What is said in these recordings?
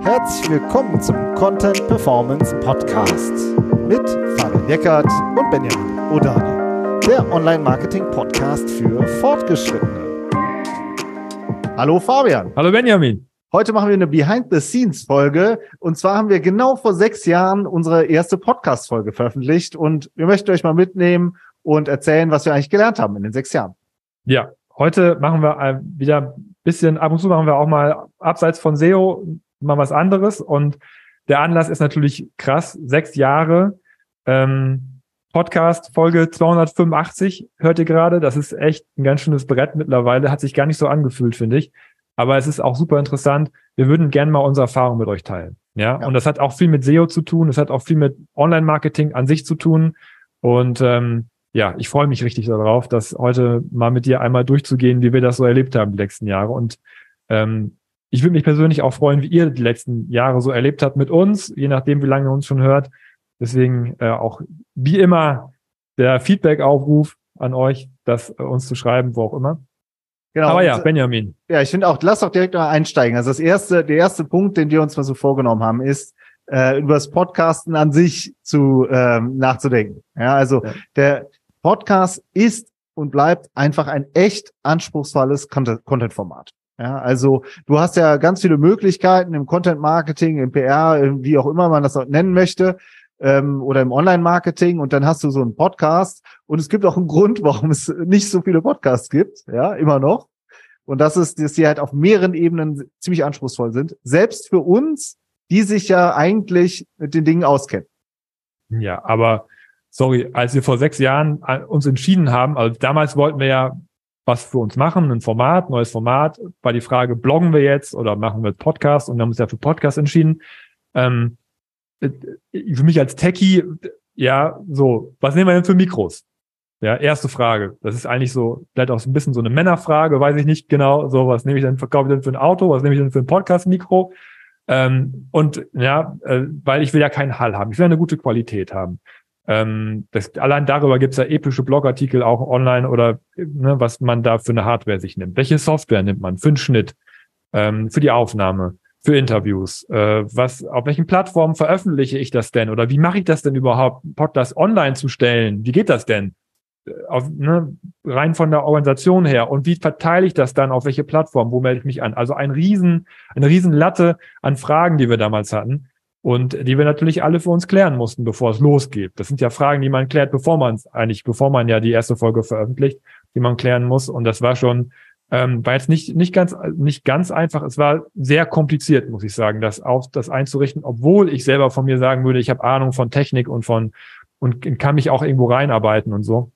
Herzlich willkommen zum Content Performance Podcast mit Fabian Eckert und Benjamin Odani, der Online-Marketing-Podcast für Fortgeschrittene. Hallo Fabian. Hallo Benjamin. Heute machen wir eine Behind-the-Scenes-Folge. Und zwar haben wir genau vor sechs Jahren unsere erste Podcast-Folge veröffentlicht. Und wir möchten euch mal mitnehmen und erzählen, was wir eigentlich gelernt haben in den sechs Jahren. Ja, heute machen wir wieder bisschen, ab und zu machen wir auch mal abseits von SEO mal was anderes. Und der Anlass ist natürlich krass. Sechs Jahre. Ähm, Podcast Folge 285 hört ihr gerade. Das ist echt ein ganz schönes Brett mittlerweile. Hat sich gar nicht so angefühlt, finde ich. Aber es ist auch super interessant. Wir würden gerne mal unsere Erfahrung mit euch teilen. Ja? ja. Und das hat auch viel mit SEO zu tun. Es hat auch viel mit Online-Marketing an sich zu tun. Und ähm, ja, ich freue mich richtig darauf, das heute mal mit dir einmal durchzugehen, wie wir das so erlebt haben die letzten Jahre. Und ähm, ich würde mich persönlich auch freuen, wie ihr die letzten Jahre so erlebt habt mit uns, je nachdem, wie lange ihr uns schon hört. Deswegen äh, auch wie immer der Feedback-Aufruf an euch, das äh, uns zu schreiben, wo auch immer. Genau. Aber ja, Benjamin. Ja, ich finde auch, lass doch direkt mal einsteigen. Also das erste, der erste Punkt, den wir uns mal so vorgenommen haben, ist, äh, über das Podcasten an sich zu ähm, nachzudenken. Ja, also ja. der Podcast ist und bleibt einfach ein echt anspruchsvolles Content-Format. Ja, also du hast ja ganz viele Möglichkeiten im Content Marketing, im PR, wie auch immer man das nennen möchte, ähm, oder im Online-Marketing und dann hast du so einen Podcast und es gibt auch einen Grund, warum es nicht so viele Podcasts gibt, ja, immer noch. Und das ist, dass die halt auf mehreren Ebenen ziemlich anspruchsvoll sind. Selbst für uns, die sich ja eigentlich mit den Dingen auskennen. Ja, aber sorry, als wir vor sechs Jahren äh, uns entschieden haben, also damals wollten wir ja was für uns machen, ein Format, neues Format, war die Frage, bloggen wir jetzt oder machen wir Podcast und wir haben uns ja für Podcast entschieden. Ähm, äh, für mich als Techie, ja, so, was nehmen wir denn für Mikros? Ja, erste Frage. Das ist eigentlich so, vielleicht auch so ein bisschen so eine Männerfrage, weiß ich nicht genau. So, was nehme ich denn, verkaufe ich denn für ein Auto? Was nehme ich denn für ein Podcast-Mikro? Ähm, und ja, äh, weil ich will ja keinen Hall haben. Ich will eine gute Qualität haben. Ähm, das, allein darüber gibt es ja epische Blogartikel auch online oder ne, was man da für eine Hardware sich nimmt. Welche Software nimmt man für den Schnitt, ähm, für die Aufnahme? für Interviews? Äh, was, auf welchen Plattformen veröffentliche ich das denn? Oder wie mache ich das denn überhaupt, Podcast online zu stellen? Wie geht das denn? Äh, auf, ne, rein von der Organisation her. Und wie verteile ich das dann auf welche Plattform? Wo melde ich mich an? Also ein riesen, eine riesen Latte an Fragen, die wir damals hatten. Und die wir natürlich alle für uns klären mussten, bevor es losgeht. Das sind ja Fragen, die man klärt, bevor man es eigentlich, bevor man ja die erste Folge veröffentlicht, die man klären muss. Und das war schon ähm, war jetzt nicht, nicht ganz, nicht ganz einfach. Es war sehr kompliziert, muss ich sagen, das auf, das einzurichten, obwohl ich selber von mir sagen würde, ich habe Ahnung von Technik und von, und kann mich auch irgendwo reinarbeiten und so.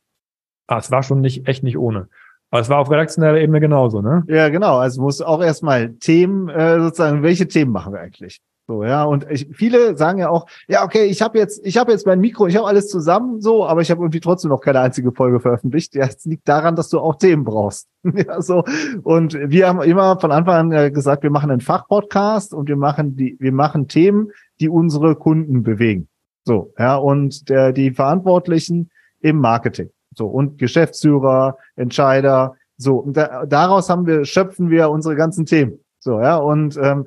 Aber es war schon nicht, echt nicht ohne. Aber es war auf redaktioneller Ebene genauso, ne? Ja, genau. Also muss auch erstmal Themen, äh, sozusagen, welche Themen machen wir eigentlich? So, ja, und ich, viele sagen ja auch, ja, okay, ich habe jetzt, ich habe jetzt mein Mikro, ich habe alles zusammen, so, aber ich habe irgendwie trotzdem noch keine einzige Folge veröffentlicht. Ja, es liegt daran, dass du auch Themen brauchst. ja, so. Und wir haben immer von Anfang an gesagt, wir machen einen Fachpodcast und wir machen die, wir machen Themen, die unsere Kunden bewegen. So, ja, und der, die Verantwortlichen im Marketing. So, und Geschäftsführer, Entscheider, so, und da, daraus haben wir, schöpfen wir unsere ganzen Themen. So, ja, und ähm,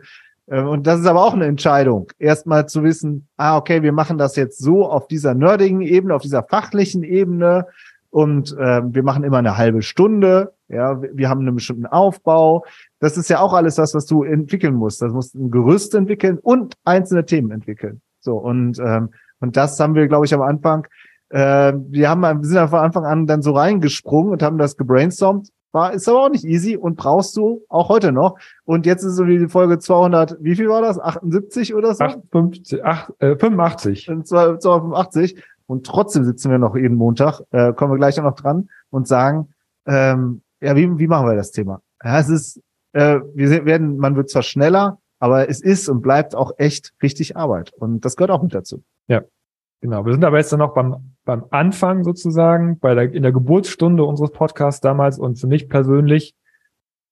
und das ist aber auch eine Entscheidung, erstmal zu wissen, ah, okay, wir machen das jetzt so auf dieser nerdigen Ebene, auf dieser fachlichen Ebene und ähm, wir machen immer eine halbe Stunde, ja, wir haben einen bestimmten Aufbau. Das ist ja auch alles das, was du entwickeln musst. Das musst ein Gerüst entwickeln und einzelne Themen entwickeln. So, und, ähm, und das haben wir, glaube ich, am Anfang, äh, wir haben, wir sind von Anfang an dann so reingesprungen und haben das gebrainstormt war, ist aber auch nicht easy und brauchst du auch heute noch. Und jetzt ist so wie die Folge 200, wie viel war das? 78 oder so? 58, 8, äh, 85. 285. Und trotzdem sitzen wir noch jeden Montag, äh, kommen wir gleich noch dran und sagen, ähm, ja, wie, wie machen wir das Thema? Ja, es ist, äh, wir werden, man wird zwar schneller, aber es ist und bleibt auch echt richtig Arbeit. Und das gehört auch mit dazu. Ja. Genau, wir sind aber jetzt dann noch beim, beim Anfang sozusagen, bei der, in der Geburtsstunde unseres Podcasts damals und für mich persönlich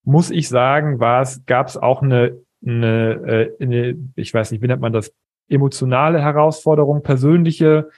muss ich sagen, war es, gab es auch eine, eine, äh, eine, ich weiß nicht, wie nennt man das, emotionale Herausforderung, persönliche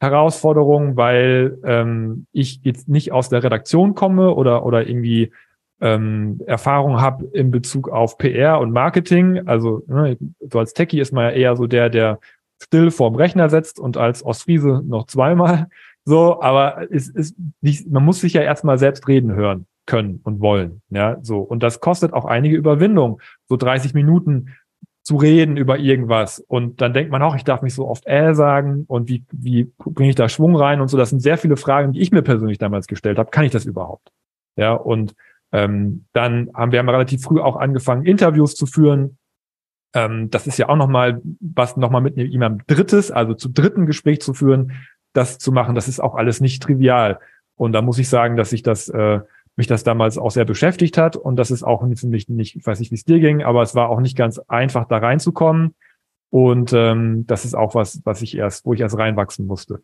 Herausforderung, weil ähm, ich jetzt nicht aus der Redaktion komme oder oder irgendwie ähm, Erfahrung habe in Bezug auf PR und Marketing. Also ne, so als Techie ist man ja eher so der, der still vorm Rechner setzt und als Ostfriese noch zweimal. So, aber es ist nicht, man muss sich ja erstmal selbst reden hören können und wollen. Ja, so. Und das kostet auch einige Überwindung. So 30 Minuten zu reden über irgendwas. Und dann denkt man auch, ich darf nicht so oft äh sagen und wie, wie bringe ich da Schwung rein und so. Das sind sehr viele Fragen, die ich mir persönlich damals gestellt habe. Kann ich das überhaupt? Ja, und ähm, dann haben wir haben relativ früh auch angefangen, Interviews zu führen. Ähm, das ist ja auch nochmal, was nochmal mit jemandem Drittes, also zu dritten Gespräch zu führen, das zu machen, das ist auch alles nicht trivial. Und da muss ich sagen, dass ich das äh, mich das damals auch sehr beschäftigt hat und das ist auch für mich nicht, ich weiß nicht, wie es dir ging, aber es war auch nicht ganz einfach, da reinzukommen. Und ähm, das ist auch was, was ich erst, wo ich erst reinwachsen musste.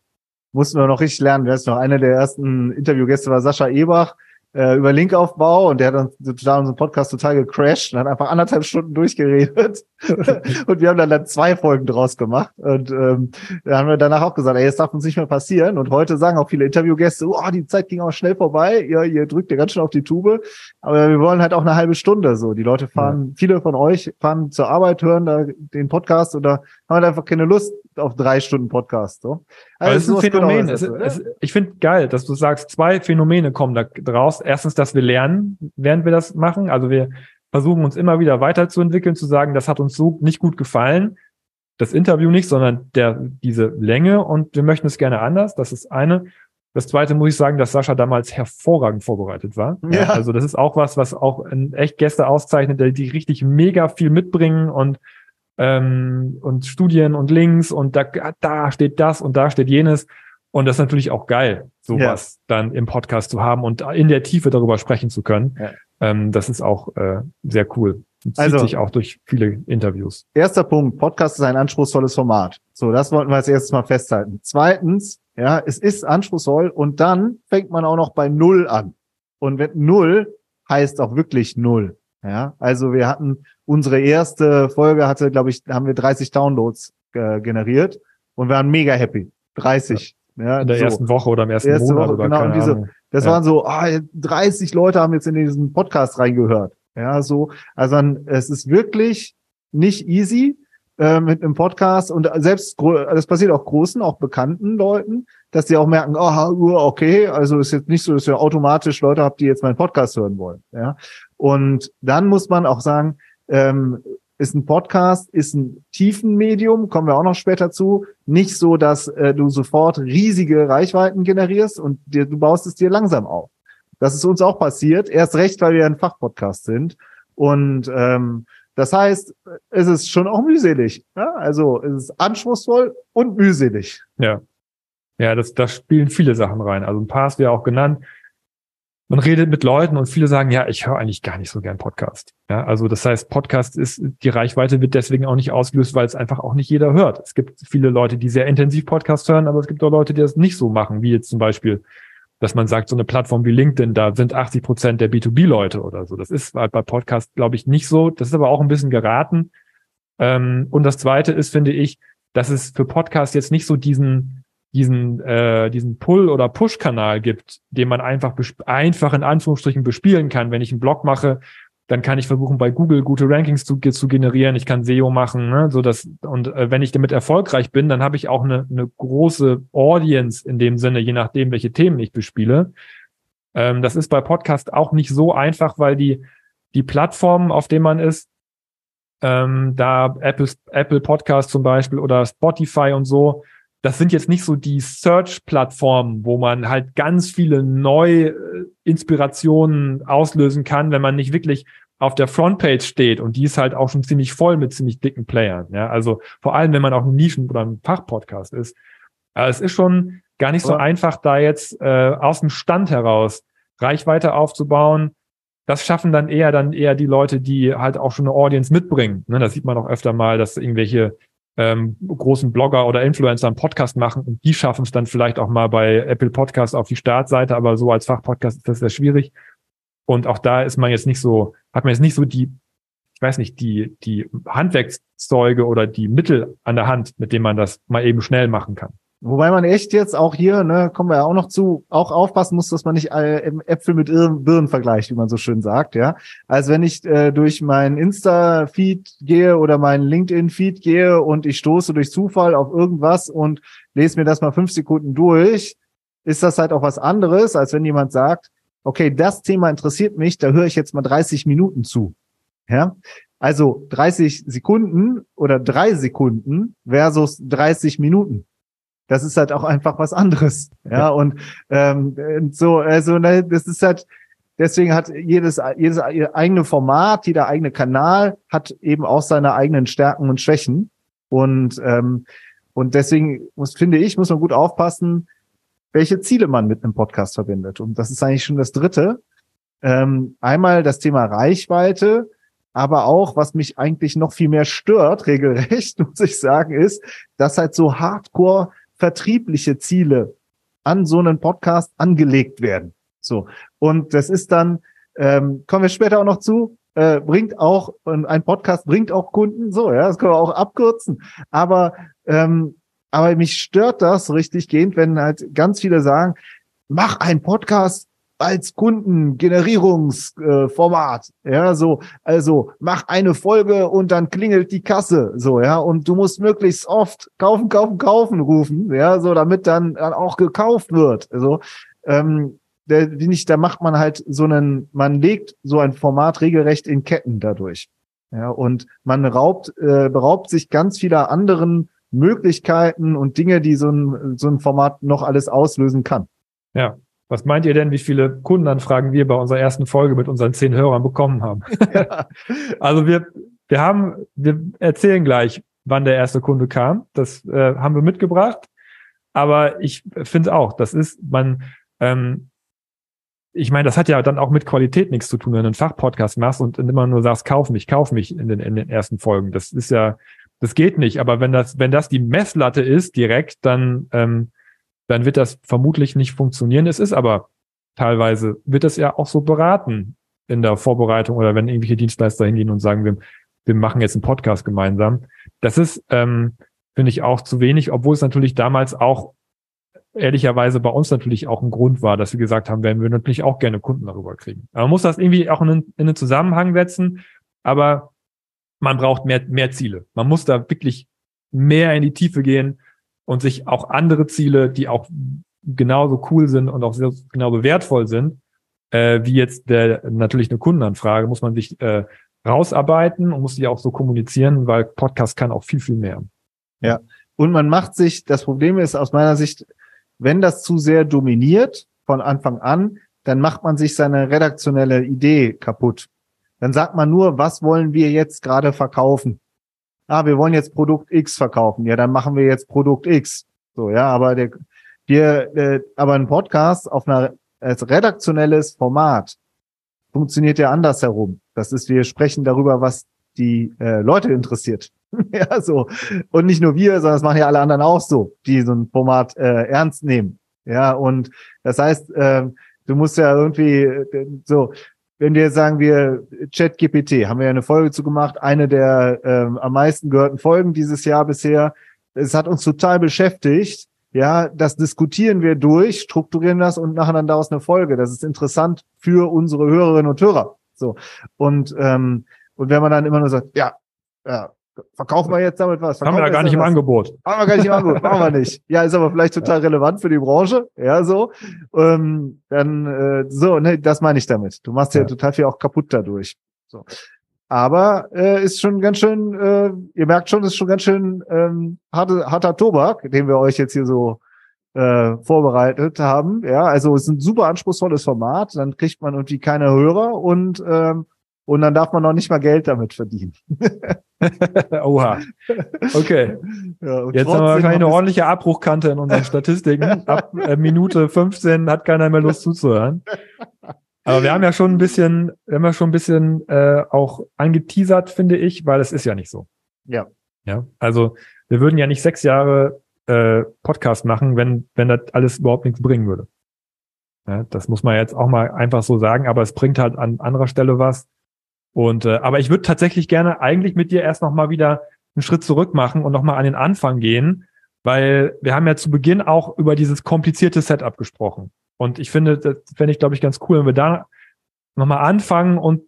Mussten wir noch richtig lernen. Wer ist noch einer der ersten Interviewgäste war Sascha Ebach äh, über Linkaufbau und der hat dann total unseren Podcast total gecrashed und hat einfach anderthalb Stunden durchgeredet. und wir haben dann, dann zwei Folgen draus gemacht. Und ähm, da haben wir danach auch gesagt, ey, das darf uns nicht mehr passieren. Und heute sagen auch viele Interviewgäste, oh, die Zeit ging auch schnell vorbei, ihr, ihr drückt ja ganz schön auf die Tube. Aber wir wollen halt auch eine halbe Stunde so. Die Leute fahren, ja. viele von euch fahren zur Arbeit, hören da den Podcast oder haben halt einfach keine Lust auf drei Stunden Podcast. So. Also es ist ein Phänomen. Es, es, ich finde geil, dass du sagst, zwei Phänomene kommen da draus. Erstens, dass wir lernen, während wir das machen. Also wir versuchen uns immer wieder weiterzuentwickeln, zu sagen, das hat uns so nicht gut gefallen. Das Interview nicht, sondern der, diese Länge und wir möchten es gerne anders. Das ist eine. Das zweite muss ich sagen, dass Sascha damals hervorragend vorbereitet war. Ja. Also das ist auch was, was auch echt Gäste auszeichnet, die richtig mega viel mitbringen und ähm, und Studien und Links und da, da steht das und da steht jenes. Und das ist natürlich auch geil, sowas ja. dann im Podcast zu haben und in der Tiefe darüber sprechen zu können. Ja. Ähm, das ist auch äh, sehr cool. zieht also, sich auch durch viele Interviews. Erster Punkt, Podcast ist ein anspruchsvolles Format. So, das wollten wir als erstes mal festhalten. Zweitens, ja, es ist anspruchsvoll und dann fängt man auch noch bei Null an. Und wenn Null heißt auch wirklich Null. Ja, also wir hatten unsere erste Folge hatte, glaube ich, haben wir 30 Downloads äh, generiert und wir waren mega happy. 30. Ja, ja in der so. ersten Woche oder im ersten erste Monat Woche, oder genau, diese, Ahnung. Das ja. waren so, ah, 30 Leute haben jetzt in diesen Podcast reingehört. Ja, so, also es ist wirklich nicht easy äh, mit einem Podcast und selbst das passiert auch großen, auch bekannten Leuten, dass die auch merken, oh, okay, also ist jetzt nicht so, dass ihr automatisch Leute habt, die jetzt meinen Podcast hören wollen. Ja, und dann muss man auch sagen, ähm, ist ein Podcast, ist ein Tiefenmedium, kommen wir auch noch später zu. Nicht so, dass äh, du sofort riesige Reichweiten generierst und dir, du baust es dir langsam auf. Das ist uns auch passiert, erst recht, weil wir ein Fachpodcast sind. Und ähm, das heißt, es ist schon auch mühselig. Ja? Also es ist anspruchsvoll und mühselig. Ja. Ja, das, das spielen viele Sachen rein. Also ein paar hast du ja auch genannt man redet mit Leuten und viele sagen, ja, ich höre eigentlich gar nicht so gern Podcast. Ja, also das heißt, Podcast ist, die Reichweite wird deswegen auch nicht ausgelöst, weil es einfach auch nicht jeder hört. Es gibt viele Leute, die sehr intensiv Podcast hören, aber es gibt auch Leute, die das nicht so machen, wie jetzt zum Beispiel, dass man sagt, so eine Plattform wie LinkedIn, da sind 80 Prozent der B2B-Leute oder so. Das ist halt bei Podcast, glaube ich, nicht so. Das ist aber auch ein bisschen geraten. Ähm, und das zweite ist, finde ich, dass es für Podcast jetzt nicht so diesen, diesen, äh, diesen Pull- oder Push-Kanal gibt, den man einfach, einfach in Anführungsstrichen bespielen kann. Wenn ich einen Blog mache, dann kann ich versuchen, bei Google gute Rankings zu, zu generieren. Ich kann SEO machen, ne? so dass und äh, wenn ich damit erfolgreich bin, dann habe ich auch eine, eine große Audience in dem Sinne, je nachdem, welche Themen ich bespiele. Ähm, das ist bei Podcast auch nicht so einfach, weil die die Plattformen, auf denen man ist, ähm, da Apple Apple Podcast zum Beispiel oder Spotify und so, das sind jetzt nicht so die Search-Plattformen, wo man halt ganz viele neue äh, Inspirationen auslösen kann, wenn man nicht wirklich auf der Frontpage steht und die ist halt auch schon ziemlich voll mit ziemlich dicken Playern. Ja, also vor allem, wenn man auch ein Nischen- oder ein Fachpodcast ist. Aber es ist schon gar nicht so einfach, da jetzt äh, aus dem Stand heraus Reichweite aufzubauen. Das schaffen dann eher dann eher die Leute, die halt auch schon eine Audience mitbringen. Ne, das sieht man auch öfter mal, dass irgendwelche ähm, großen Blogger oder Influencer einen Podcast machen und die schaffen es dann vielleicht auch mal bei Apple Podcasts auf die Startseite, aber so als Fachpodcast ist das sehr schwierig. Und auch da ist man jetzt nicht so, hat man jetzt nicht so die, ich weiß nicht, die, die Handwerkszeuge oder die Mittel an der Hand, mit denen man das mal eben schnell machen kann. Wobei man echt jetzt auch hier, ne, kommen wir ja auch noch zu, auch aufpassen muss, dass man nicht äh, Äpfel mit Birnen vergleicht, wie man so schön sagt, ja. Also wenn ich äh, durch meinen Insta-Feed gehe oder meinen LinkedIn-Feed gehe und ich stoße durch Zufall auf irgendwas und lese mir das mal fünf Sekunden durch, ist das halt auch was anderes, als wenn jemand sagt, okay, das Thema interessiert mich, da höre ich jetzt mal 30 Minuten zu. Ja, also 30 Sekunden oder drei Sekunden versus 30 Minuten das ist halt auch einfach was anderes. Ja, und ähm, so, also ne, das ist halt, deswegen hat jedes, jedes eigene Format, jeder eigene Kanal hat eben auch seine eigenen Stärken und Schwächen. Und, ähm, und deswegen muss, finde ich, muss man gut aufpassen, welche Ziele man mit einem Podcast verbindet. Und das ist eigentlich schon das dritte. Ähm, einmal das Thema Reichweite, aber auch, was mich eigentlich noch viel mehr stört, regelrecht, muss ich sagen, ist, dass halt so hardcore vertriebliche Ziele an so einen Podcast angelegt werden. So. Und das ist dann, ähm, kommen wir später auch noch zu, äh, bringt auch, ein Podcast bringt auch Kunden, so, ja, das können wir auch abkürzen. Aber, ähm, aber mich stört das richtig gehend, wenn halt ganz viele sagen, mach einen Podcast, als Kundengenerierungsformat. Äh, ja, so, also mach eine Folge und dann klingelt die Kasse, so, ja, und du musst möglichst oft kaufen, kaufen, kaufen rufen, ja, so, damit dann, dann auch gekauft wird. Also, ähm, der, nicht, da macht man halt so einen, man legt so ein Format regelrecht in Ketten dadurch. Ja, und man raubt, äh, beraubt sich ganz vieler anderen Möglichkeiten und Dinge, die so ein, so ein Format noch alles auslösen kann. Ja, was meint ihr denn, wie viele Kundenanfragen wir bei unserer ersten Folge mit unseren zehn Hörern bekommen haben? Ja. also wir, wir haben, wir erzählen gleich, wann der erste Kunde kam. Das äh, haben wir mitgebracht. Aber ich finde auch, das ist, man, ähm, ich meine, das hat ja dann auch mit Qualität nichts zu tun, wenn du einen Fachpodcast machst und immer nur sagst, kauf mich, kauf mich in den, in den ersten Folgen. Das ist ja, das geht nicht. Aber wenn das, wenn das die Messlatte ist direkt, dann ähm, dann wird das vermutlich nicht funktionieren. Es ist aber teilweise, wird es ja auch so beraten in der Vorbereitung oder wenn irgendwelche Dienstleister hingehen und sagen, wir, wir machen jetzt einen Podcast gemeinsam. Das ist, ähm, finde ich, auch zu wenig, obwohl es natürlich damals auch ehrlicherweise bei uns natürlich auch ein Grund war, dass wir gesagt haben, werden wir natürlich auch gerne Kunden darüber kriegen. Aber man muss das irgendwie auch in in einen Zusammenhang setzen, aber man braucht mehr, mehr Ziele. Man muss da wirklich mehr in die Tiefe gehen und sich auch andere Ziele, die auch genauso cool sind und auch genauso wertvoll sind, äh, wie jetzt der natürlich eine Kundenanfrage, muss man sich äh, rausarbeiten und muss die auch so kommunizieren, weil Podcast kann auch viel, viel mehr. Ja. Und man macht sich, das Problem ist aus meiner Sicht, wenn das zu sehr dominiert von Anfang an, dann macht man sich seine redaktionelle Idee kaputt. Dann sagt man nur, was wollen wir jetzt gerade verkaufen? Ah, wir wollen jetzt Produkt X verkaufen, ja, dann machen wir jetzt Produkt X. So, ja, aber der, wir, äh, aber ein Podcast auf einer als redaktionelles Format funktioniert ja andersherum. Das ist, wir sprechen darüber, was die äh, Leute interessiert. ja, so. Und nicht nur wir, sondern das machen ja alle anderen auch so, die so ein Format äh, ernst nehmen. Ja, und das heißt, äh, du musst ja irgendwie äh, so, wenn wir sagen, wir ChatGPT, haben wir ja eine Folge zu gemacht, eine der ähm, am meisten gehörten Folgen dieses Jahr bisher. Es hat uns total beschäftigt. Ja, das diskutieren wir durch, strukturieren das und machen dann daraus eine Folge. Das ist interessant für unsere Hörerinnen und Hörer. So und ähm, und wenn man dann immer nur sagt, ja, ja, Verkaufen wir jetzt damit was? Verkaufen haben wir da gar nicht im was? Angebot. Haben wir gar nicht im Angebot, machen wir nicht. Ja, ist aber vielleicht total relevant für die Branche. Ja, so. Ähm, dann äh, so, ne, das meine ich damit. Du machst ja, ja total viel auch kaputt dadurch. So. Aber äh, ist schon ganz schön, äh, ihr merkt schon, ist schon ganz schön ähm, harte, harter Tobak, den wir euch jetzt hier so äh, vorbereitet haben. Ja, also es ist ein super anspruchsvolles Format. Dann kriegt man irgendwie keine Hörer und ähm, und dann darf man noch nicht mal Geld damit verdienen. Oha. Okay. Ja, Jetzt haben wir wahrscheinlich eine ordentliche Abbruchkante in unseren Statistiken. Ab äh, Minute 15 hat keiner mehr Lust zuzuhören. Aber wir haben ja schon ein bisschen, wir haben ja schon ein bisschen äh, auch angeteasert, finde ich, weil es ist ja nicht so. Ja. Ja. Also wir würden ja nicht sechs Jahre äh, Podcast machen, wenn, wenn das alles überhaupt nichts bringen würde. Ja, das muss man jetzt auch mal einfach so sagen, aber es bringt halt an anderer Stelle was. Und äh, aber ich würde tatsächlich gerne eigentlich mit dir erst noch mal wieder einen Schritt zurück machen und noch mal an den Anfang gehen, weil wir haben ja zu Beginn auch über dieses komplizierte Setup gesprochen. Und ich finde, das fände ich, glaube ich, ganz cool, wenn wir da nochmal anfangen und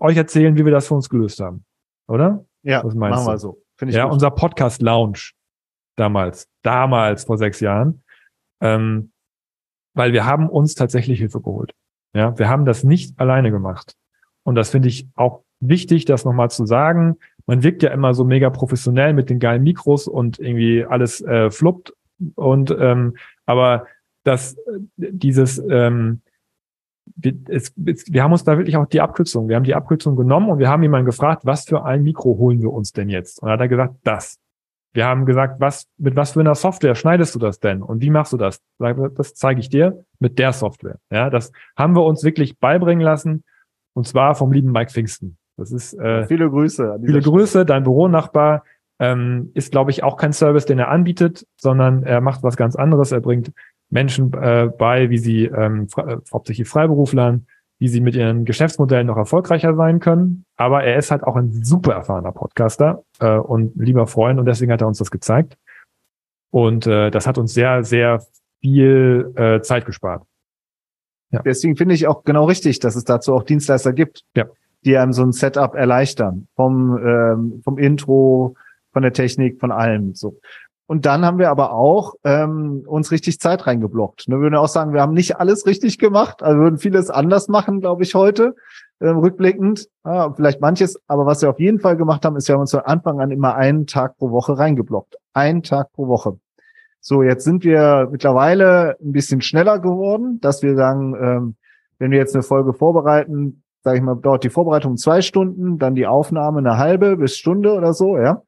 euch erzählen, wie wir das für uns gelöst haben. Oder? Ja, machen wir du? so. Finde ich ja, gut. unser Podcast Lounge damals, damals vor sechs Jahren, ähm, weil wir haben uns tatsächlich Hilfe geholt. Ja, wir haben das nicht alleine gemacht. Und das finde ich auch wichtig, das nochmal zu sagen. Man wirkt ja immer so mega professionell mit den geilen Mikros und irgendwie alles äh, fluppt. Und ähm, aber dass äh, dieses ähm, wir, es, es, wir haben uns da wirklich auch die Abkürzung, wir haben die Abkürzung genommen und wir haben jemanden gefragt, was für ein Mikro holen wir uns denn jetzt? Und er hat er gesagt, das. Wir haben gesagt, was, mit was für einer Software schneidest du das denn? Und wie machst du das? Das zeige ich dir mit der Software. Ja, das haben wir uns wirklich beibringen lassen. Und zwar vom lieben Mike Pfingsten. Das ist, äh, viele Grüße. Viele Stelle. Grüße. Dein Büronachbar, ähm, ist, glaube ich, auch kein Service, den er anbietet, sondern er macht was ganz anderes. Er bringt Menschen äh, bei, wie sie ähm, äh, hauptsächlich Freiberuflern, wie sie mit ihren Geschäftsmodellen noch erfolgreicher sein können. Aber er ist halt auch ein super erfahrener Podcaster äh, und lieber Freund und deswegen hat er uns das gezeigt. Und äh, das hat uns sehr, sehr viel äh, Zeit gespart. Ja. Deswegen finde ich auch genau richtig, dass es dazu auch Dienstleister gibt, ja. die einem so ein Setup erleichtern. Vom, ähm, vom Intro, von der Technik, von allem. So. Und dann haben wir aber auch ähm, uns richtig Zeit reingeblockt. Ne, wir würden auch sagen, wir haben nicht alles richtig gemacht, also würden vieles anders machen, glaube ich, heute, ähm, rückblickend. Ja, vielleicht manches, aber was wir auf jeden Fall gemacht haben, ist, wir haben uns von Anfang an immer einen Tag pro Woche reingeblockt. Einen Tag pro Woche. So, jetzt sind wir mittlerweile ein bisschen schneller geworden, dass wir sagen, ähm, wenn wir jetzt eine Folge vorbereiten, sage ich mal, dauert die Vorbereitung zwei Stunden, dann die Aufnahme eine halbe bis Stunde oder so, ja.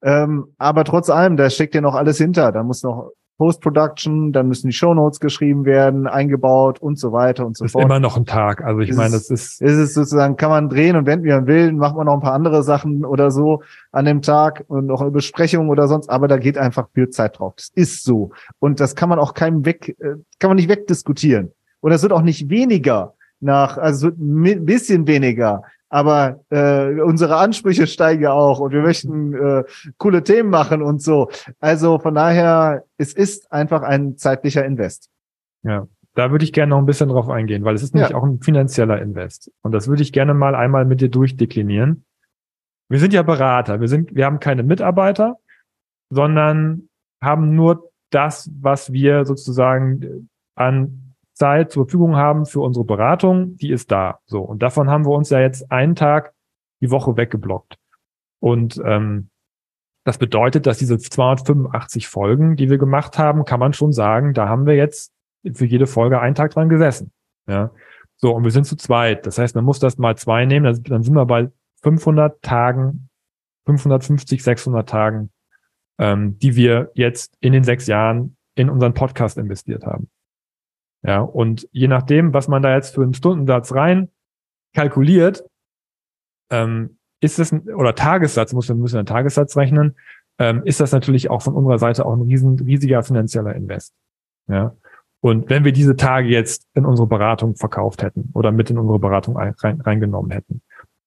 Ähm, aber trotz allem, da steckt ja noch alles hinter. Da muss noch Post-Production, dann müssen die Shownotes geschrieben werden, eingebaut und so weiter und so ist fort. Ist immer noch ein Tag. Also ich ist meine, das ist. Ist es sozusagen, kann man drehen und wenden, wie man will, macht man noch ein paar andere Sachen oder so an dem Tag und noch eine Besprechung oder sonst, aber da geht einfach viel Zeit drauf. Das ist so. Und das kann man auch keinem weg, äh, kann man nicht wegdiskutieren. Und es wird auch nicht weniger nach, also es wird ein bisschen weniger aber äh, unsere Ansprüche steigen ja auch und wir möchten äh, coole Themen machen und so. Also von daher, es ist einfach ein zeitlicher Invest. Ja, da würde ich gerne noch ein bisschen drauf eingehen, weil es ist nämlich ja. auch ein finanzieller Invest. Und das würde ich gerne mal einmal mit dir durchdeklinieren. Wir sind ja Berater, wir sind, wir haben keine Mitarbeiter, sondern haben nur das, was wir sozusagen an Zeit zur Verfügung haben für unsere Beratung, die ist da. So. Und davon haben wir uns ja jetzt einen Tag die Woche weggeblockt. Und ähm, das bedeutet, dass diese 285 Folgen, die wir gemacht haben, kann man schon sagen, da haben wir jetzt für jede Folge einen Tag dran gesessen. Ja. So, und wir sind zu zweit. Das heißt, man muss das mal zwei nehmen, dann, sind wir bei 500 Tagen, 550, 600 Tagen, ähm, die wir jetzt in den sechs Jahren in unseren Podcast investiert haben. Ja, und je nachdem, was man da jetzt für einen Stundensatz rein kalkuliert, ähm, ist es, ein, oder Tagessatz, muss man müssen einen Tagessatz rechnen, ähm, ist das natürlich auch von unserer Seite auch ein riesen, riesiger finanzieller Invest. Ja. Und wenn wir diese Tage jetzt in unsere Beratung verkauft hätten oder mit in unsere Beratung ein, rein, reingenommen hätten.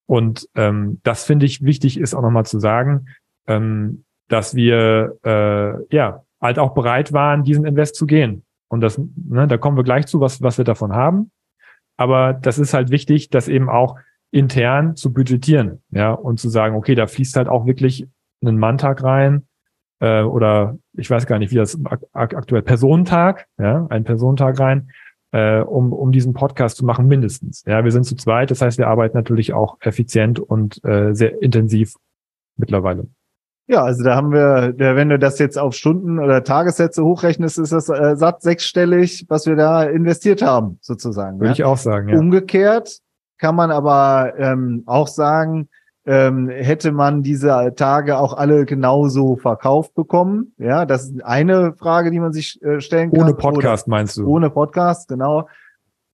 Und ähm, das finde ich wichtig ist auch nochmal zu sagen, ähm, dass wir äh, ja halt auch bereit waren, diesen Invest zu gehen. Und das, ne, da kommen wir gleich zu, was, was wir davon haben. Aber das ist halt wichtig, das eben auch intern zu budgetieren, ja, und zu sagen, okay, da fließt halt auch wirklich ein Manntag rein, äh, oder ich weiß gar nicht, wie das ak aktuell Personentag, ja, ein Personentag rein, äh, um, um diesen Podcast zu machen, mindestens. Ja, wir sind zu zweit, das heißt, wir arbeiten natürlich auch effizient und äh, sehr intensiv mittlerweile. Ja, also da haben wir, wenn du das jetzt auf Stunden oder Tagessätze hochrechnest, ist das äh, satt sechsstellig, was wir da investiert haben, sozusagen. Würde ja? ich auch sagen, ja. Umgekehrt kann man aber ähm, auch sagen, ähm, hätte man diese Tage auch alle genauso verkauft bekommen? Ja, das ist eine Frage, die man sich äh, stellen kann. Ohne Podcast oder, meinst du? Ohne Podcast, genau.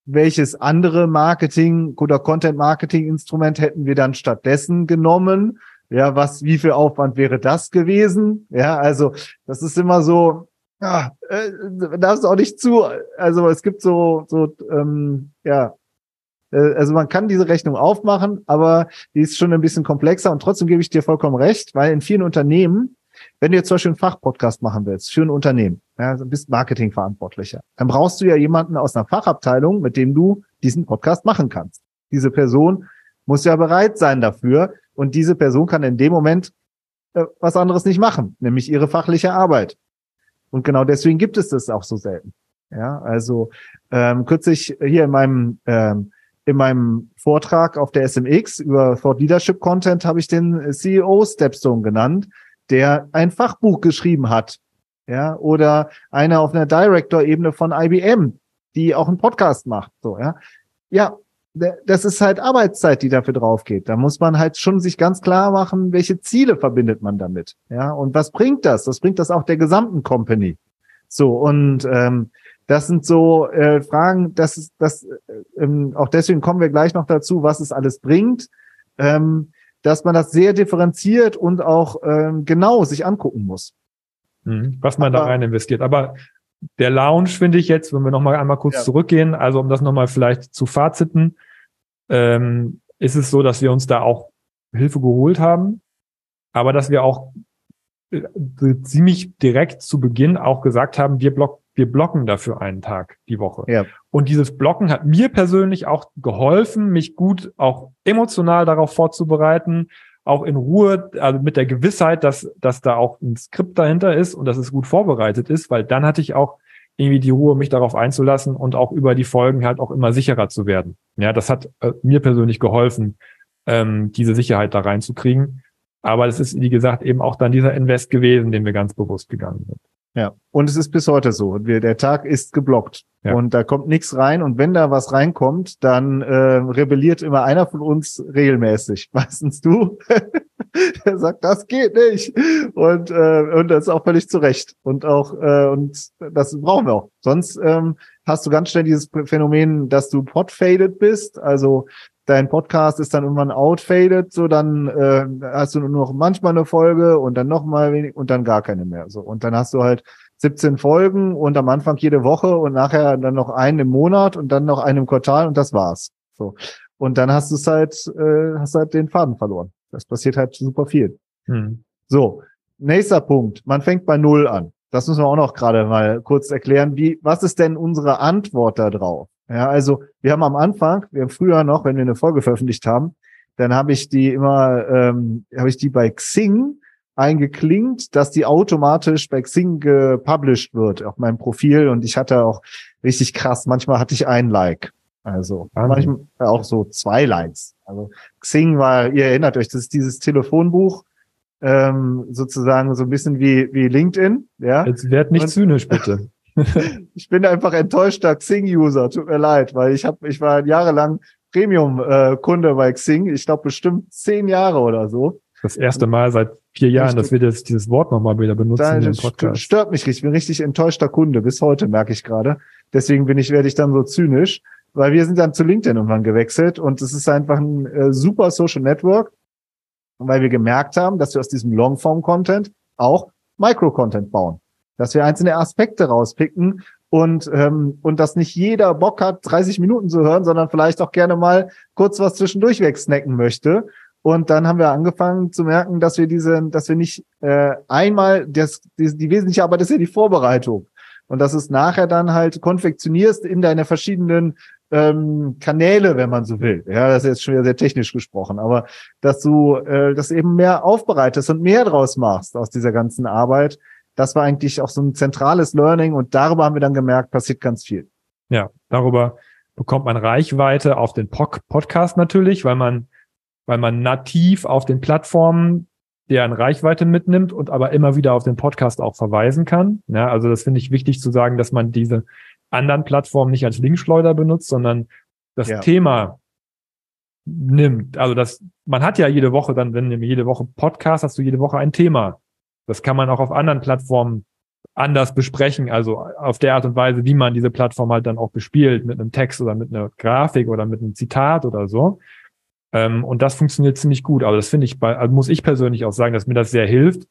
Welches andere Marketing oder Content-Marketing-Instrument hätten wir dann stattdessen genommen? Ja, was, wie viel Aufwand wäre das gewesen? Ja, also das ist immer so, ja, äh, darfst auch nicht zu. Also es gibt so, so, ähm, ja, äh, also man kann diese Rechnung aufmachen, aber die ist schon ein bisschen komplexer und trotzdem gebe ich dir vollkommen recht, weil in vielen Unternehmen Wenn du jetzt zum Beispiel einen Fachpodcast machen willst für ein Unternehmen, ja, du bist Marketingverantwortlicher, dann brauchst du ja jemanden aus einer Fachabteilung, mit dem du diesen Podcast machen kannst. Diese Person muss ja bereit sein dafür und diese Person kann in dem Moment äh, was anderes nicht machen, nämlich ihre fachliche Arbeit. Und genau deswegen gibt es das auch so selten. Ja, also ähm, kürzlich hier in meinem ähm, in meinem Vortrag auf der SMX über Thought Leadership Content habe ich den CEO Stepstone genannt, der ein Fachbuch geschrieben hat. Ja, oder einer auf einer Director-Ebene von IBM, die auch einen Podcast macht. So, ja. Ja, das ist halt Arbeitszeit, die dafür drauf geht. Da muss man halt schon sich ganz klar machen, welche Ziele verbindet man damit. Ja, und was bringt das? Das bringt das auch der gesamten Company. So, und ähm, das sind so äh, Fragen, das ist das äh, ähm, auch deswegen kommen wir gleich noch dazu, was es alles bringt, ähm, dass man das sehr differenziert und auch ähm, genau sich angucken muss. Mhm, was man Aber, da rein investiert. Aber der Lounge finde ich jetzt, wenn wir noch mal einmal kurz ja. zurückgehen, also um das noch mal vielleicht zu faziten, ähm, ist es so, dass wir uns da auch Hilfe geholt haben, aber dass wir auch äh, ziemlich direkt zu Beginn auch gesagt haben, wir block wir blocken dafür einen Tag die Woche. Ja. Und dieses Blocken hat mir persönlich auch geholfen, mich gut auch emotional darauf vorzubereiten, auch in Ruhe, also mit der Gewissheit, dass, dass da auch ein Skript dahinter ist und dass es gut vorbereitet ist, weil dann hatte ich auch irgendwie die Ruhe, mich darauf einzulassen und auch über die Folgen halt auch immer sicherer zu werden. Ja, das hat äh, mir persönlich geholfen, ähm, diese Sicherheit da reinzukriegen. Aber es ist, wie gesagt, eben auch dann dieser Invest gewesen, den wir ganz bewusst gegangen sind. Ja, und es ist bis heute so. Wir, der Tag ist geblockt ja. und da kommt nichts rein. Und wenn da was reinkommt, dann äh, rebelliert immer einer von uns regelmäßig. Meistens du. der sagt, das geht nicht. Und, äh, und das ist auch völlig zu Recht. Und auch, äh, und das brauchen wir auch. Sonst ähm, hast du ganz schnell dieses Phänomen, dass du potfaded bist. Also dein Podcast ist dann irgendwann outfaded, so dann äh, hast du nur noch manchmal eine Folge und dann noch mal wenig und dann gar keine mehr. So und dann hast du halt 17 Folgen und am Anfang jede Woche und nachher dann noch einen im Monat und dann noch einen im Quartal und das war's. So und dann hast du es halt, äh, hast halt den Faden verloren. Das passiert halt super viel. Hm. So nächster Punkt: Man fängt bei null an. Das müssen wir auch noch gerade mal kurz erklären. Wie, was ist denn unsere Antwort da drauf? Ja, also wir haben am Anfang, wir haben früher noch, wenn wir eine Folge veröffentlicht haben, dann habe ich die immer, ähm, habe ich die bei Xing eingeklingt, dass die automatisch bei Xing gepublished wird auf meinem Profil und ich hatte auch richtig krass, manchmal hatte ich ein Like. Also mhm. manchmal auch so zwei Likes. Also Xing war, ihr erinnert euch, das ist dieses Telefonbuch, ähm, sozusagen so ein bisschen wie, wie LinkedIn. Ja? Jetzt werd nicht und, zynisch, bitte. ich bin einfach enttäuschter Xing-User, tut mir leid, weil ich habe, ich war jahrelang Premium-Kunde bei Xing, ich glaube bestimmt zehn Jahre oder so. Das erste Mal seit vier Jahren, dass wir jetzt dieses Wort nochmal wieder benutzen im Podcast. Stört mich richtig, ich bin richtig enttäuschter Kunde, bis heute merke ich gerade. Deswegen bin ich, werde ich dann so zynisch, weil wir sind dann zu LinkedIn irgendwann gewechselt und es ist einfach ein äh, super Social Network, weil wir gemerkt haben, dass wir aus diesem Longform-Content auch Micro-Content bauen dass wir einzelne Aspekte rauspicken und ähm, und dass nicht jeder Bock hat, 30 Minuten zu hören, sondern vielleicht auch gerne mal kurz was zwischendurch wegsnacken möchte. Und dann haben wir angefangen zu merken, dass wir diese, dass wir nicht äh, einmal das, die, die wesentliche Arbeit ist ja die Vorbereitung und dass es nachher dann halt konfektionierst in deine verschiedenen ähm, Kanäle, wenn man so will. Ja, das ist jetzt schon wieder sehr technisch gesprochen, aber dass du äh, das eben mehr aufbereitest und mehr draus machst aus dieser ganzen Arbit, das war eigentlich auch so ein zentrales Learning und darüber haben wir dann gemerkt, passiert ganz viel. Ja, darüber bekommt man Reichweite auf den Podcast natürlich, weil man, weil man nativ auf den Plattformen deren Reichweite mitnimmt und aber immer wieder auf den Podcast auch verweisen kann. Ja, also das finde ich wichtig zu sagen, dass man diese anderen Plattformen nicht als Linkschleuder benutzt, sondern das ja. Thema nimmt. Also das, man hat ja jede Woche dann, wenn jede Woche Podcast hast du jede Woche ein Thema. Das kann man auch auf anderen Plattformen anders besprechen, also auf der Art und Weise, wie man diese Plattform halt dann auch bespielt, mit einem Text oder mit einer Grafik oder mit einem Zitat oder so. Ähm, und das funktioniert ziemlich gut. Aber das finde ich, bei, also muss ich persönlich auch sagen, dass mir das sehr hilft,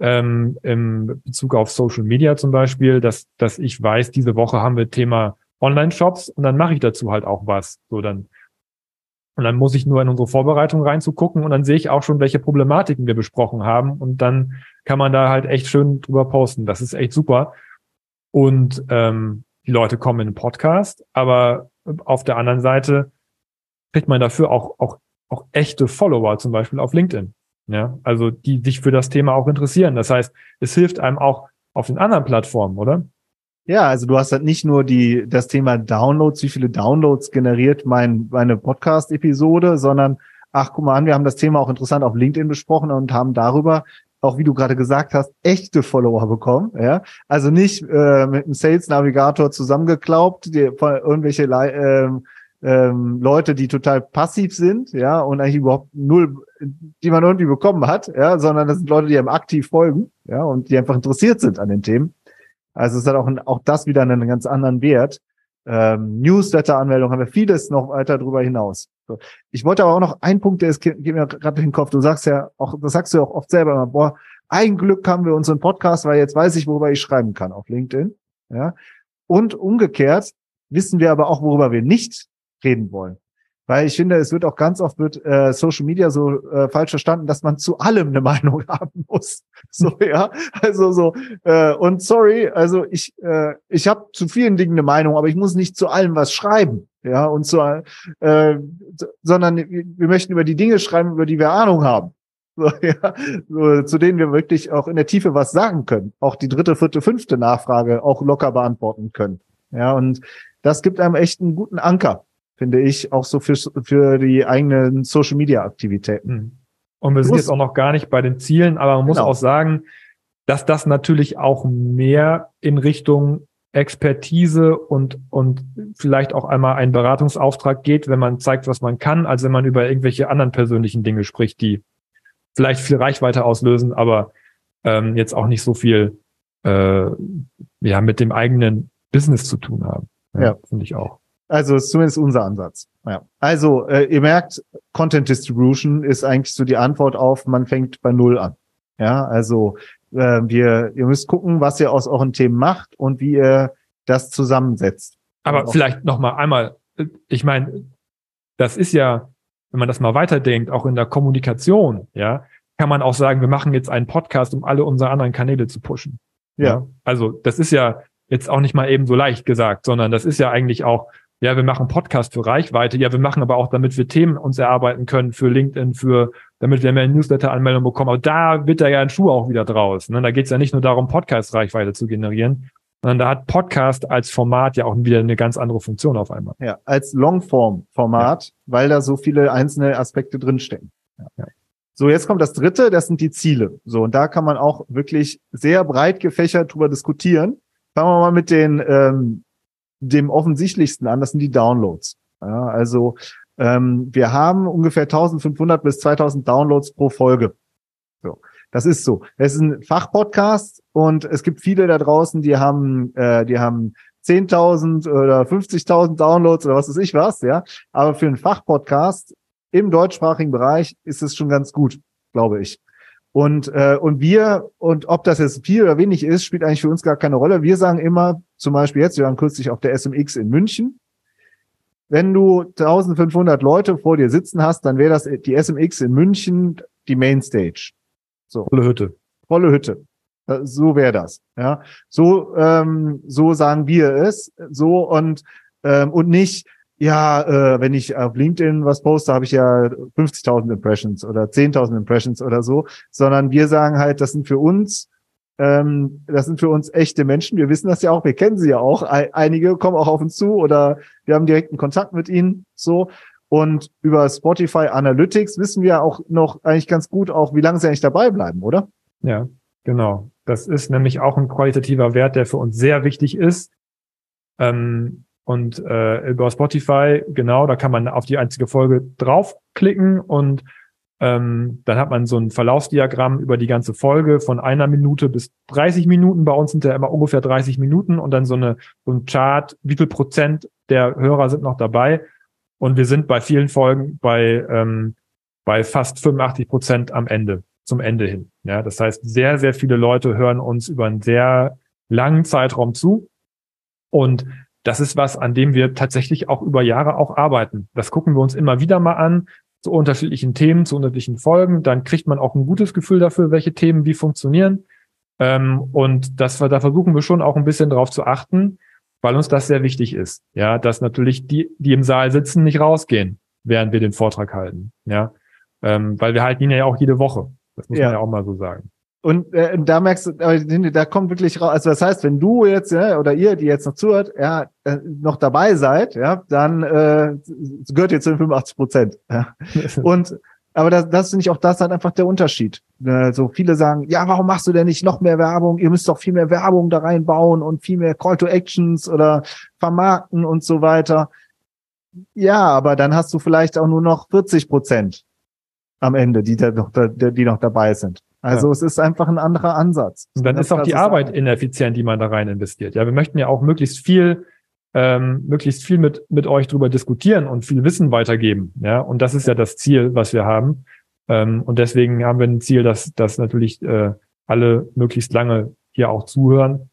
ähm, im Bezug auf Social Media zum Beispiel, dass, dass ich weiß, diese Woche haben wir Thema Online-Shops und dann mache ich dazu halt auch was. So dann Und dann muss ich nur in unsere Vorbereitung reinzugucken und dann sehe ich auch schon, welche Problematiken wir besprochen haben. Und dann kann man da halt echt schön drüber posten. Das ist echt super. Und ähm, die Leute kommen in den Podcast, aber auf der anderen Seite kriegt man dafür auch, auch, auch echte Follower, zum Beispiel auf LinkedIn. Ja, also die sich für das Thema auch interessieren. Das heißt, es hilft einem auch auf den anderen Plattformen, oder? Ja, also du hast halt nicht nur die, das Thema Downloads, wie viele Downloads generiert mein, meine Podcast-Episode, sondern ach, guck mal an, wir haben das Thema auch interessant auf LinkedIn besprochen und haben darüber auch wie du gerade gesagt hast, echte Follower bekommen. Ja, also nicht äh, mit einem Sales Navigator zusammengeklaubt, die, irgendwelche äh, ähm, Leute, die total passiv sind, ja, und eigentlich überhaupt null, die man irgendwie bekommen hat, ja, sondern das sind Leute, die einem aktiv folgen, ja, und die einfach interessiert sind an den Themen. Also es hat auch, auch das wieder einen ganz anderen Wert. Ähm, Newsletter-Anmeldung haben wir vieles noch weiter darüber hinaus. So. Ich wollte aber auch noch einen Punkt, der ist, geht mir gerade durch den Kopf. Du sagst ja auch, das sagst du ja auch oft selber immer, boah, ein Glück haben wir unseren Podcast, weil jetzt weiß ich, worüber ich schreiben kann auf LinkedIn. Ja. Und umgekehrt wissen wir aber auch, worüber wir nicht reden wollen. Weil ich finde, es wird auch ganz oft wird äh, Social Media so äh, falsch verstanden, dass man zu allem eine Meinung haben muss. So ja, also so äh, und sorry, also ich äh, ich habe zu vielen Dingen eine Meinung, aber ich muss nicht zu allem was schreiben, ja und zu äh, sondern wir möchten über die Dinge schreiben, über die wir Ahnung haben. So, ja, so, zu denen wir wirklich auch in der Tiefe was sagen können, auch die dritte, vierte, fünfte Nachfrage auch locker beantworten können. Ja, und das gibt einem echt einen guten Anker finde ich, auch so für, für die eigenen Social Media Aktivitäten. Hm. Und wir sind jetzt auch noch gar nicht bei den Zielen, aber man muss genau. auch sagen, dass das natürlich auch mehr in Richtung Expertise und, und vielleicht auch einmal einen Beratungsauftrag geht, wenn man zeigt, was man kann, als wenn man über irgendwelche anderen persönlichen Dinge spricht, die vielleicht viel Reichweite auslösen, aber ähm, jetzt auch nicht so viel äh, ja, mit dem eigenen Business zu tun haben. Ja, ja. finde ich auch. Also ist zumindest unser Ansatz. Ja. Also äh, ihr merkt, Content Distribution ist eigentlich so die Antwort auf, man fängt bei Null an. Ja, also äh, wir, ihr müsst gucken, was ihr aus euren Themen macht und wie ihr das zusammensetzt. Aber vielleicht noch mal einmal, ich meine, das ist ja, wenn man das mal weiterdenkt, auch in der Kommunikation, ja, kann man auch sagen, wir machen jetzt einen Podcast, um alle unsere anderen Kanäle zu pushen. Ja. ja. Also das ist ja jetzt auch nicht mal eben so leicht gesagt, sondern das ist ja eigentlich auch ja, wir machen Podcast für Reichweite. Ja, wir machen aber auch, damit wir Themen uns erarbeiten können für LinkedIn, für, damit wir mehr Newsletter-Anmeldungen bekommen. Aber da wird da ja ein Schuh auch wieder draus. Ne? Da geht es ja nicht nur darum, Podcast-Reichweite zu generieren, sondern da hat Podcast als Format ja auch wieder eine ganz andere Funktion auf einmal. Ja, als Longform-Format, ja. weil da so viele einzelne Aspekte drinstecken. Ja. ja. So, jetzt kommt das dritte, das sind die Ziele. So, und da kann man auch wirklich sehr breit gefächert drüber diskutieren. Fangen wir mal mit den ähm, dem offensichtlichsten an, das sind die Downloads. Ja, also ähm, wir haben ungefähr 1500 bis 2000 Downloads pro Folge. So, das ist so. Es ist ein Fachpodcast und es gibt viele da draußen, die haben, äh, die haben 10.000 oder 50.000 Downloads oder was weiß ich was, ja. Aber für einen Fachpodcast im deutschsprachigen Bereich ist es schon ganz gut, glaube ich. Und, äh, und wir, und ob das jetzt viel oder wenig ist, spielt eigentlich für uns gar keine Rolle. Wir sagen immer, zum Beispiel jetzt, wir waren kürzlich auf der SMX in München. Wenn du 1500 Leute vor dir sitzen hast, dann wäre das die SMX in München die Mainstage. So. Volle Hütte. Volle Hütte. Äh, so wäre das. Ja, so ähm, so sagen wir es. So und ähm, und nicht ja, äh, wenn ich auf LinkedIn was poste, habe ich ja 50.000 Impressions oder 10.000 Impressions oder so, sondern wir sagen halt, das sind für uns, ähm, das sind für uns echte Menschen. Wir wissen das ja auch, wir kennen sie ja auch. Einige kommen auch auf uns zu oder wir haben direkten Kontakt mit ihnen, so. Und über Spotify Analytics wissen wir auch noch eigentlich ganz gut auch, wie lange sie eigentlich dabei bleiben, oder? Ja, genau. Das ist nämlich auch ein qualitativer Wert, der für uns sehr wichtig ist. Ähm, und äh, über Spotify, genau, da kann man auf die einzige Folge draufklicken und ähm, dann hat man so ein Verlaufsdiagramm über die ganze Folge von einer Minute bis 30 Minuten. Bei uns sind ja immer ungefähr 30 Minuten und dann so, eine, so ein Chart, wie viel Prozent der Hörer sind noch dabei. Und wir sind bei vielen Folgen bei, ähm, bei fast 85 Prozent am Ende, zum Ende hin. Ja, das heißt, sehr, sehr viele Leute hören uns über einen sehr langen Zeitraum zu. Und das ist was, an dem wir tatsächlich auch über Jahre auch arbeiten. Das gucken wir uns immer wieder mal an, zu unterschiedlichen Themen, zu unterschiedlichen Folgen. Dann kriegt man auch ein gutes Gefühl dafür, welche Themen wie funktionieren. Ähm, und das, da versuchen wir schon auch ein bisschen drauf zu achten, weil uns das sehr wichtig ist. Ja, dass natürlich die, die im Saal sitzen, nicht rausgehen, während wir den Vortrag halten. Ja, ähm, weil wir halten ihn ja auch jede Woche. Das muss ja. man ja auch mal so sagen. Und äh, da merkst du, da kommt wirklich raus. Also das heißt, wenn du jetzt ja, oder ihr, die jetzt noch zuhört, ja, äh, noch dabei seid, ja, dann äh, gehört ihr zu den 85 Prozent. Ja. Und aber das, das finde ich auch das halt einfach der Unterschied. Also viele sagen, ja, warum machst du denn nicht noch mehr Werbung? Ihr müsst doch viel mehr Werbung da reinbauen und viel mehr Call to Actions oder vermarkten und so weiter. Ja, aber dann hast du vielleicht auch nur noch 40 Prozent am Ende, die da noch, die noch dabei sind. Also ja. es ist einfach ein anderer Ansatz. Und dann ist auch die Arbeit sagen. ineffizient, die man da rein investiert. Ja, wir möchten ja auch möglichst viel, ähm, möglichst viel mit, mit euch drüber diskutieren und viel Wissen weitergeben. Ja, und das ist ja das Ziel, was wir haben. Ähm, und deswegen haben wir ein Ziel, dass, dass natürlich äh, alle möglichst lange hier auch zuhören.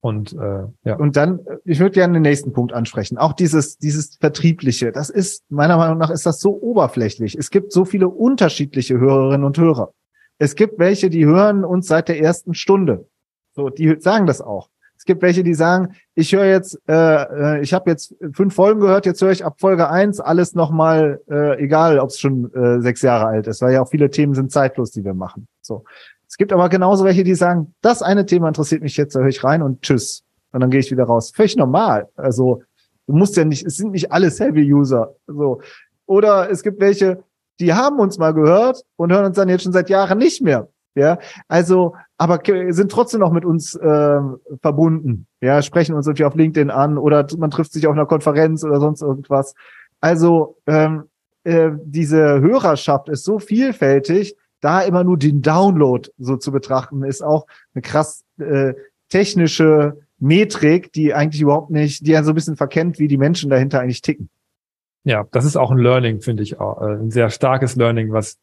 Und äh, ja. Und dann, ich würde gerne den nächsten Punkt ansprechen. Auch dieses, dieses Vertriebliche, das ist, meiner Meinung nach, ist das so oberflächlich. Es gibt so viele unterschiedliche Hörerinnen und Hörer. Es gibt welche, die hören uns seit der ersten Stunde. So, die sagen das auch. Es gibt welche, die sagen, ich höre jetzt, äh, äh ich habe jetzt fünf Folgen gehört, jetzt höre ich ab Folge eins alles nochmal, äh, egal ob es schon äh, sechs Jahre alt ist, weil ja auch viele Themen sind zeitlos, die wir machen. So. Es gibt aber genauso welche, die sagen, das eine Thema interessiert mich jetzt, da höre ich rein und tschüss. Und dann gehe ich wieder raus. Völlig normal. Also du musst ja nicht, es sind nicht alles Heavy-User. So. Oder es gibt welche, die haben uns mal gehört und hören uns dann jetzt schon seit Jahren nicht mehr. Ja, also, aber sind trotzdem noch mit uns äh, verbunden. Ja, sprechen uns irgendwie auf LinkedIn an oder man trifft sich auf einer Konferenz oder sonst irgendwas. Also ähm, äh, diese Hörerschaft ist so vielfältig, da immer nur den Download so zu betrachten, ist auch eine krass äh, technische Metrik, die eigentlich überhaupt nicht, die ja so ein bisschen verkennt, wie die Menschen dahinter eigentlich ticken. Ja, das ist auch ein Learning, finde ich, auch, äh, ein sehr starkes Learning, was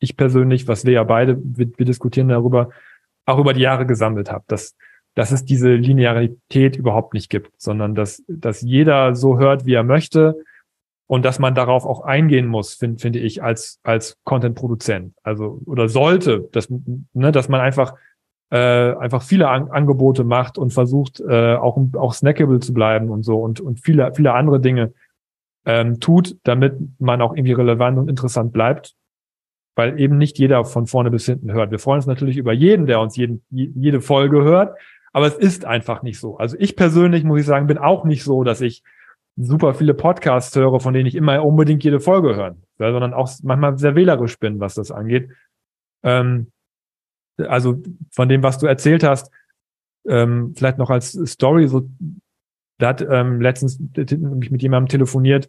ich persönlich, was wir ja beide, wir, wir diskutieren darüber, auch über die Jahre gesammelt habe, dass, dass es diese Linearität überhaupt nicht gibt, sondern dass, dass jeder so hört, wie er möchte und dass man darauf auch eingehen muss, finde finde ich, als, als Content-Produzent. Also, oder sollte, dass, ne, dass man einfach, äh, einfach viele An Angebote macht und versucht, äh, auch, auch snackable zu bleiben und so und, und viele, viele andere Dinge ähm, tut, damit man auch irgendwie relevant und interessant bleibt, weil eben nicht jeder von vorne bis hinten hört. Wir freuen uns natürlich über jeden, der uns jeden, jede Folge hört, aber es ist einfach nicht so. Also ich persönlich, muss ich sagen, bin auch nicht so, dass ich super viele Podcasts höre, von denen ich immer unbedingt jede Folge höre, ja, sondern auch manchmal sehr wählerisch bin, was das angeht. Ähm, also von dem, was du erzählt hast, ähm, vielleicht noch als Story, so da hat ähm, letztens mich mit jemandem telefoniert.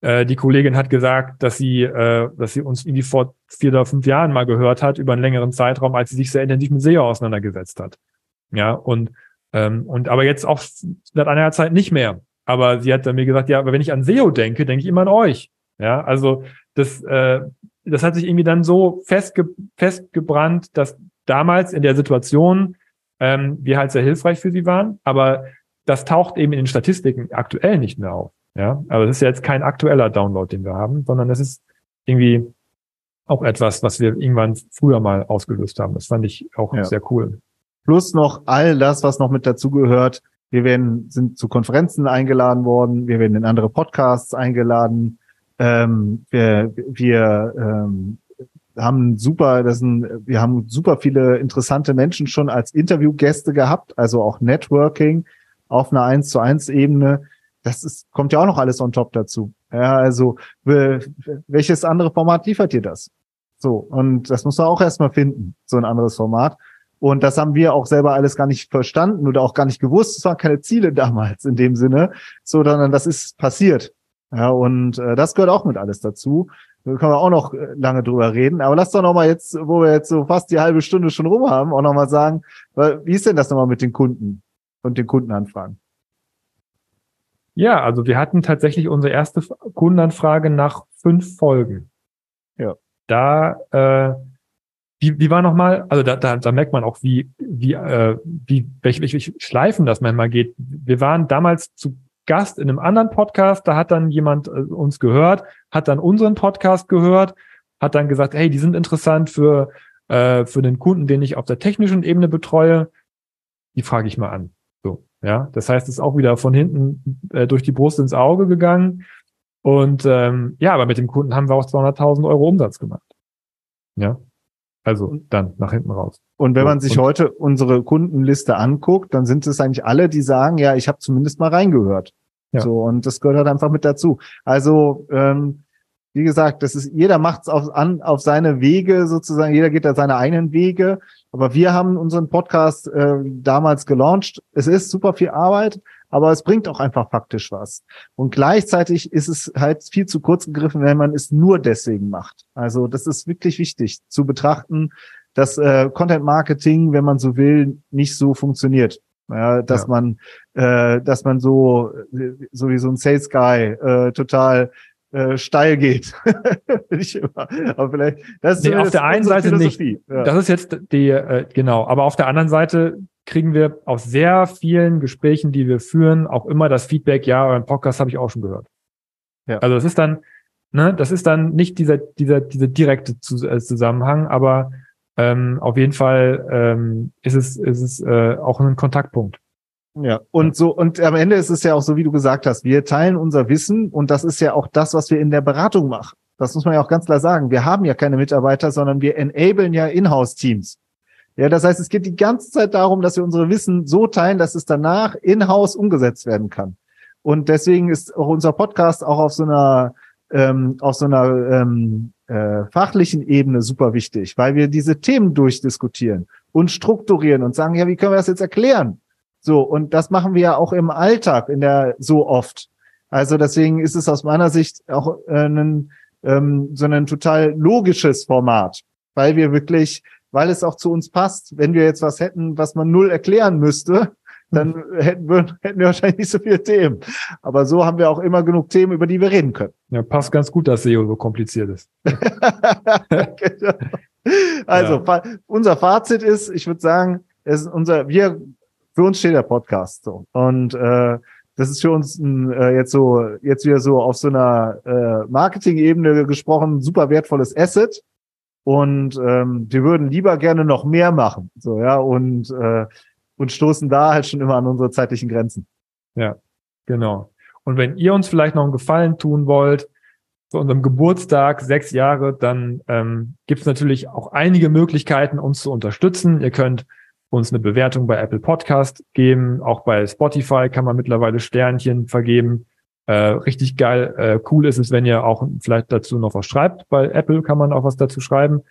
Äh, die Kollegin hat gesagt, dass sie, äh, dass sie uns irgendwie vor vier oder fünf Jahren mal gehört hat über einen längeren Zeitraum, als sie sich sehr intensiv mit SEO auseinandergesetzt hat. Ja, und ähm, und aber jetzt auch seit einer Zeit nicht mehr. Aber sie hat dann mir gesagt, ja, aber wenn ich an SEO denke, denke ich immer an euch. Ja, also das, äh, das hat sich irgendwie dann so festge festgebrannt, dass damals in der Situation ähm, wir halt sehr hilfreich für sie waren, aber das taucht eben in den Statistiken aktuell nicht mehr auf. Ja, aber das ist ja jetzt kein aktueller Download, den wir haben, sondern das ist irgendwie auch etwas, was wir irgendwann früher mal ausgelöst haben. Das fand ich auch ja. sehr cool. Plus noch all das, was noch mit dazugehört. Wir werden, sind zu Konferenzen eingeladen worden. Wir werden in andere Podcasts eingeladen. Ähm, wir, wir ähm, haben super, das sind, wir haben super viele interessante Menschen schon als Interviewgäste gehabt, also auch Networking auf einer 1 zu 1 Ebene. Das ist, kommt ja auch noch alles on top dazu. Ja, also welches andere Format liefert dir das? So, und das muss man auch erstmal finden, so ein anderes Format. Und das haben wir auch selber alles gar nicht verstanden oder auch gar nicht gewusst. Es waren keine Ziele damals in dem Sinne, sondern das ist passiert. Ja, und äh, das gehört auch mit alles dazu. Da können wir auch noch äh, lange drüber reden. Aber lass doch noch mal jetzt, wo wir jetzt so fast die halbe Stunde schon rum haben, auch noch mal sagen, wie ist denn das nochmal mit den Kunden? Und den Kundenanfragen? Ja, also wir hatten tatsächlich unsere erste Kundenanfrage nach fünf Folgen. Ja. Da, äh, wie, wie war nochmal, also da, da, da merkt man auch, wie, wie, äh, wie, welche, welche Schleifen das manchmal geht. Wir waren damals zu Gast in einem anderen Podcast, da hat dann jemand äh, uns gehört, hat dann unseren Podcast gehört, hat dann gesagt, hey, die sind interessant für, äh, für den Kunden, den ich auf der technischen Ebene betreue. Die frage ich mal an. Ja. Das heißt, es ist auch wieder von hinten äh, durch die Brust ins Auge gegangen. Und ähm, ja, aber mit dem Kunden haben wir auch 200.000 Euro Umsatz gemacht. Ja. Also dann nach hinten raus. Und wenn man sich und, heute unsere Kundenliste anguckt, dann sind es eigentlich alle, die sagen, ja, ich habe zumindest mal reingehört. Ja. So, und das gehört halt einfach mit dazu. Also, ähm, wie gesagt, das ist, jeder macht es auf, an, auf seine Wege sozusagen, jeder geht da seine eigenen Wege. Aber wir haben unseren Podcast äh, damals gelauncht. Es ist super viel Arbeit, aber es bringt auch einfach faktisch was. Und gleichzeitig ist es halt viel zu kurz gegriffen, wenn man es nur deswegen macht. Also das ist wirklich wichtig zu betrachten, dass äh, Content Marketing, wenn man so will, nicht so funktioniert. Ja, dass ja. man, äh, dass man so, so wie so ein Sales Guy äh, total äh, steil geht. ich immer. Aber vielleicht, das ist nee, auf der einen Seite nicht. Ja. Das ist jetzt die, äh, genau. Aber auf der anderen Seite kriegen wir aus sehr vielen Gesprächen, die wir führen, auch immer das Feedback, ja, euren Podcast habe ich auch schon gehört. Ja. Also es ist dann, ne, das ist dann nicht dieser, dieser, dieser direkte äh, Zusammenhang, aber ähm, auf jeden Fall ähm, ist es, ist es äh, auch ein Kontaktpunkt. Ja, und so, und am Ende ist es ja auch so, wie du gesagt hast, wir teilen unser Wissen und das ist ja auch das, was wir in der Beratung machen. Das muss man ja auch ganz klar sagen. Wir haben ja keine Mitarbeiter, sondern wir enablen ja Inhouse-Teams. Ja, das heißt, es geht die ganze Zeit darum, dass wir unsere Wissen so teilen, dass es danach in-house umgesetzt werden kann. Und deswegen ist auch unser Podcast auch auf so einer ähm, auf so einer ähm, äh, fachlichen Ebene super wichtig, weil wir diese Themen durchdiskutieren und strukturieren und sagen, ja, wie können wir das jetzt erklären? So, und das machen wir ja auch im Alltag in der so oft. Also deswegen ist es aus meiner Sicht auch äh, ein, ähm, so ein total logisches Format, weil wir wirklich weil es auch zu uns passt. Wenn wir jetzt was hätten, was man null erklären müsste, dann hätten wir, hätten wir wahrscheinlich nicht so viele Themen. Aber so haben wir auch immer genug Themen, über die wir reden können. Ja, passt ganz gut, dass SEO so kompliziert ist. Also, ja. unser Fazit ist, ich würde sagen, es ist unser, wir, für uns steht der Podcast so. Und äh, das ist für uns ein, äh, jetzt so, jetzt wieder so auf so einer äh, Marketing-Ebene gesprochen, super wertvolles Asset und ähm, wir würden lieber gerne noch mehr machen, so ja und äh, und stoßen da halt schon immer an unsere zeitlichen Grenzen. Ja, genau. Und wenn ihr uns vielleicht noch einen Gefallen tun wollt zu unserem Geburtstag sechs Jahre, dann ähm, gibt es natürlich auch einige Möglichkeiten, uns zu unterstützen. Ihr könnt uns eine Bewertung bei Apple Podcast geben, auch bei Spotify kann man mittlerweile Sternchen vergeben. Äh, richtig geil, äh, cool ist es, wenn ihr auch vielleicht dazu noch was schreibt. Bei Apple kann man auch was dazu schreiben.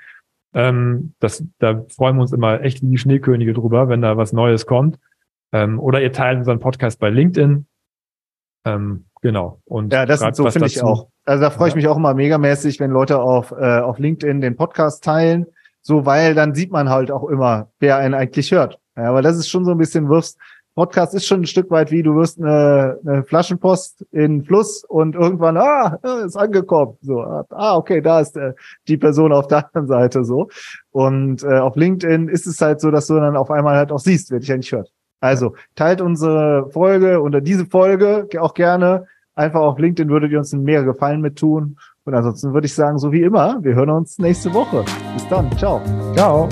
Ähm, das, da freuen wir uns immer echt wie die Schneekönige drüber, wenn da was Neues kommt. Ähm, oder ihr teilt unseren Podcast bei LinkedIn. Ähm, genau. Und ja, das so finde ich auch. Also da freue ich mich auch immer megamäßig, wenn Leute auf, äh, auf LinkedIn den Podcast teilen. So, weil dann sieht man halt auch immer, wer einen eigentlich hört. Ja, aber das ist schon so ein bisschen wirfst, Podcast ist schon ein Stück weit wie, du wirst eine, eine Flaschenpost in Fluss und irgendwann, ah, ist angekommen. So, ah, okay, da ist der, die Person auf der anderen Seite so. Und äh, auf LinkedIn ist es halt so, dass du dann auf einmal halt auch siehst, wer dich nicht hört. Also teilt unsere Folge oder diese Folge auch gerne. Einfach auf LinkedIn würdet ihr uns einen mega Gefallen mit tun. Und ansonsten würde ich sagen, so wie immer, wir hören uns nächste Woche. Bis dann. Ciao. Ciao.